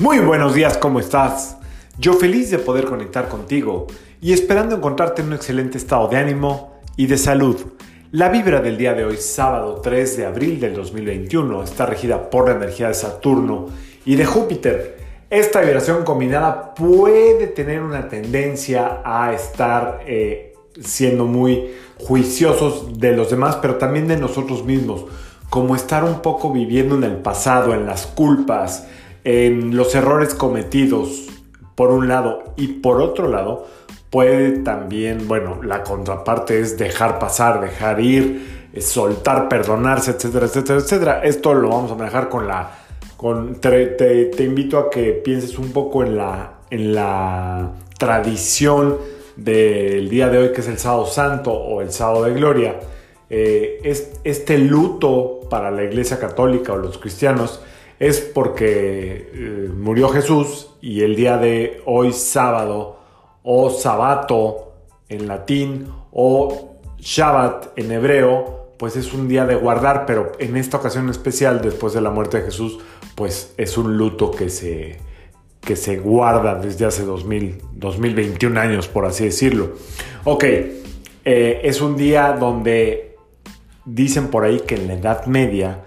Muy buenos días, ¿cómo estás? Yo feliz de poder conectar contigo y esperando encontrarte en un excelente estado de ánimo y de salud. La vibra del día de hoy, sábado 3 de abril del 2021, está regida por la energía de Saturno y de Júpiter. Esta vibración combinada puede tener una tendencia a estar eh, siendo muy juiciosos de los demás, pero también de nosotros mismos, como estar un poco viviendo en el pasado, en las culpas, en los errores cometidos, por un lado, y por otro lado, puede también, bueno, la contraparte es dejar pasar, dejar ir, soltar, perdonarse, etcétera, etcétera, etcétera. Esto lo vamos a manejar con la... Con, te, invito a que pienses un poco en la, en la tradición del día de hoy, que es el sábado santo o el sábado de gloria. Eh, este luto para la iglesia católica o los cristianos es porque eh, murió Jesús y el día de hoy sábado o sabato en latín o Shabbat en hebreo, pues es un día de guardar, pero en esta ocasión especial, después de la muerte de Jesús, pues es un luto que se, que se guarda desde hace 2000, 2021 años, por así decirlo. Ok, eh, es un día donde dicen por ahí que en la Edad Media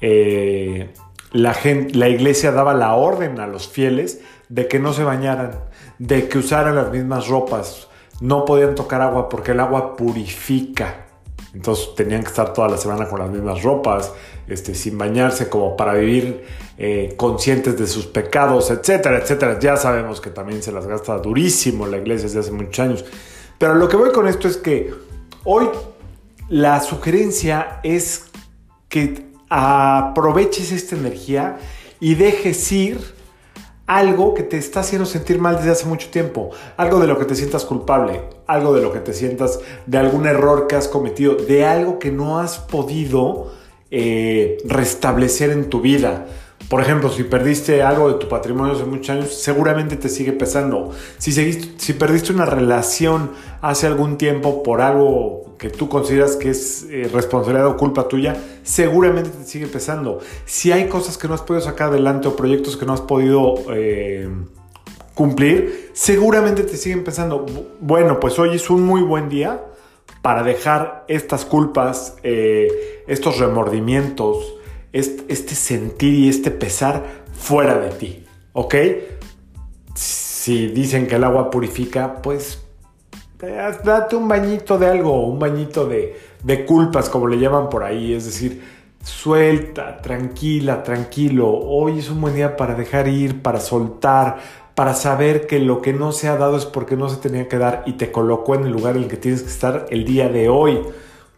eh, la, la iglesia daba la orden a los fieles de que no se bañaran, de que usaran las mismas ropas, no podían tocar agua porque el agua purifica. Entonces tenían que estar toda la semana con las mismas ropas, este, sin bañarse, como para vivir eh, conscientes de sus pecados, etcétera, etcétera. Ya sabemos que también se las gasta durísimo la iglesia desde hace muchos años. Pero lo que voy con esto es que hoy la sugerencia es que aproveches esta energía y dejes ir algo que te está haciendo sentir mal desde hace mucho tiempo, algo de lo que te sientas culpable, algo de lo que te sientas de algún error que has cometido, de algo que no has podido eh, restablecer en tu vida. Por ejemplo, si perdiste algo de tu patrimonio hace muchos años, seguramente te sigue pesando. Si, perdiste una relación hace algún tiempo por algo que tú consideras que es eh, responsabilidad o culpa tuya, seguramente te sigue pesando. Si hay cosas que no has podido sacar adelante o proyectos que no has podido eh, cumplir, seguramente te siguen pesando. Bueno, pues hoy es un muy buen día para dejar estas culpas, eh, estos remordimientos, este, sentir y este pesar fuera de ti, ¿ok? Si dicen que el agua purifica, pues date un bañito de algo, un bañito de, de culpas, como le llaman por ahí, es decir, suelta, tranquila, tranquilo. Hoy es un buen día para dejar ir, para soltar, para saber que lo que no se ha dado es porque no se tenía que dar y te colocó en el lugar en el que tienes que estar el día de hoy.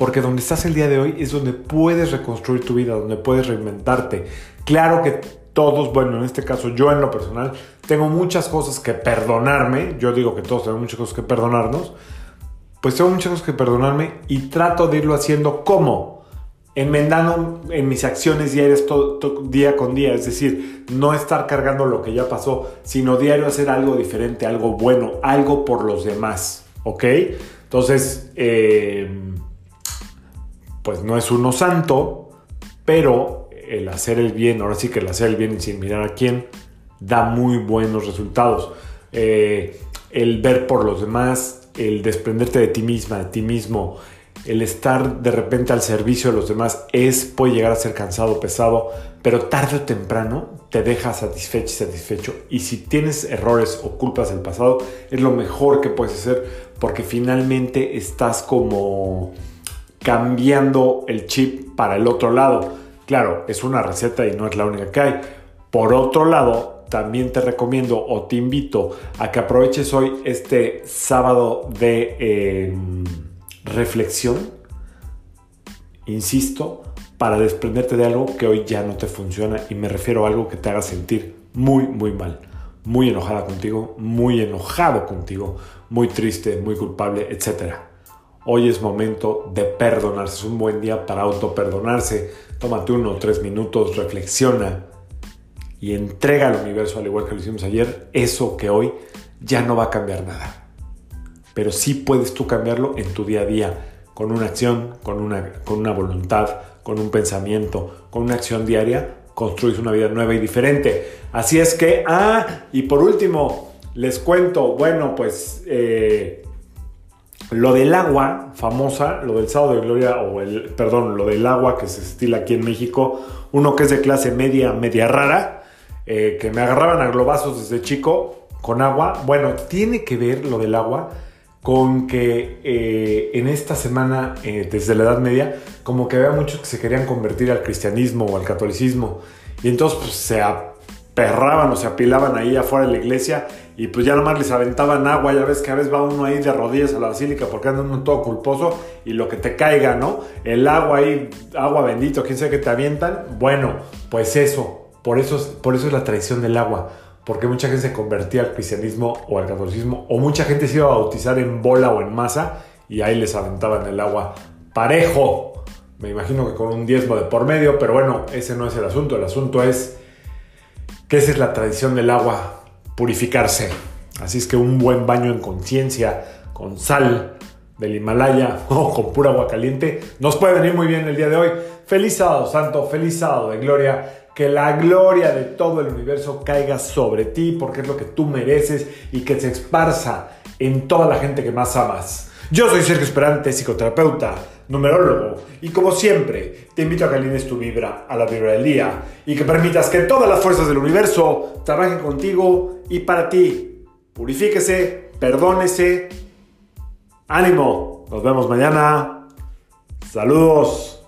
Porque donde estás el día de hoy es donde puedes reconstruir tu vida, donde puedes reinventarte. Claro que todos, bueno, en este caso yo en lo personal, tengo muchas cosas que perdonarme. Yo digo que todos tenemos muchas cosas que perdonarnos. Pues tengo muchas cosas que perdonarme y trato de irlo haciendo como enmendando en mis acciones diarias todo, día con día. Es decir, no estar cargando lo que ya pasó, sino diario hacer algo diferente, algo bueno, algo por los demás. ¿Ok? Entonces, eh, pues no es uno santo, pero el hacer el bien, ahora sí que el hacer el bien sin mirar a quién, da muy buenos resultados. Eh, el ver por los demás, el desprenderte de ti misma, de ti mismo, el estar de repente al servicio de los demás es, puede llegar a ser cansado, pesado, pero tarde o temprano te deja satisfecho y satisfecho. Y si tienes errores o culpas del pasado, es lo mejor que puedes hacer porque finalmente estás como cambiando el chip para el otro lado. Claro, es una receta y no es la única que hay. Por otro lado, también te recomiendo o te invito a que aproveches hoy este sábado de em, reflexión, insisto, para desprenderte de algo que hoy ya no te funciona y me refiero a algo que te haga sentir muy, muy mal, muy enojada contigo, muy enojado contigo, muy triste, muy culpable, etcétera. Hoy es momento de perdonarse. Es un buen día para autoperdonarse. Tómate uno o tres minutos, reflexiona y entrega al universo, al igual que lo hicimos ayer, eso que hoy ya no va a cambiar nada. Pero sí puedes tú cambiarlo en tu día a día, con una acción, con una, con una voluntad, con un pensamiento, con una acción diaria construís una vida nueva y diferente. Así es que, ah, y por último, les cuento, bueno, pues eh, lo del agua famosa, lo del sábado de gloria, o el, perdón, lo del agua que se estila aquí en México, uno que es de clase media, media rara, eh, que me agarraban a globazos desde chico con agua. Bueno, tiene que ver lo del agua con que eh, en esta semana, eh, desde la Edad Media, como que había muchos que se querían convertir al cristianismo o al catolicismo. Y entonces pues, se aperraban o se apilaban ahí afuera de la iglesia y pues ya nomás les aventaban agua. Ya ves que a veces va uno ahí de rodillas a la basílica porque anda uno todo culposo y lo que te caiga, ¿no? El agua ahí, agua bendito, quién sabe que te avientan. Bueno, pues eso, por eso, por eso es la tradición del agua porque mucha gente se convertía al cristianismo o al catolicismo, o mucha gente se iba a bautizar en bola o en masa y ahí les aventaban el agua parejo. Me imagino que con un diezmo de por medio, pero bueno, ese no es el asunto. El asunto es que esa es la tradición del agua, purificarse. Así es que un buen baño en conciencia, con sal del Himalaya o con pura agua caliente, nos puede venir muy bien el día de hoy. Feliz sábado santo, feliz sábado de gloria que la gloria de todo el universo caiga sobre ti porque es lo que tú mereces y que se esparza en toda la gente que más amas. Yo soy Sergio Esperante, psicoterapeuta, numerólogo, y como siempre, te invito a que alines tu vibra a la vibra del día y que permitas que todas las fuerzas del universo trabajen contigo y para ti. Purifíquese, perdónese. Ánimo, nos vemos mañana. Saludos.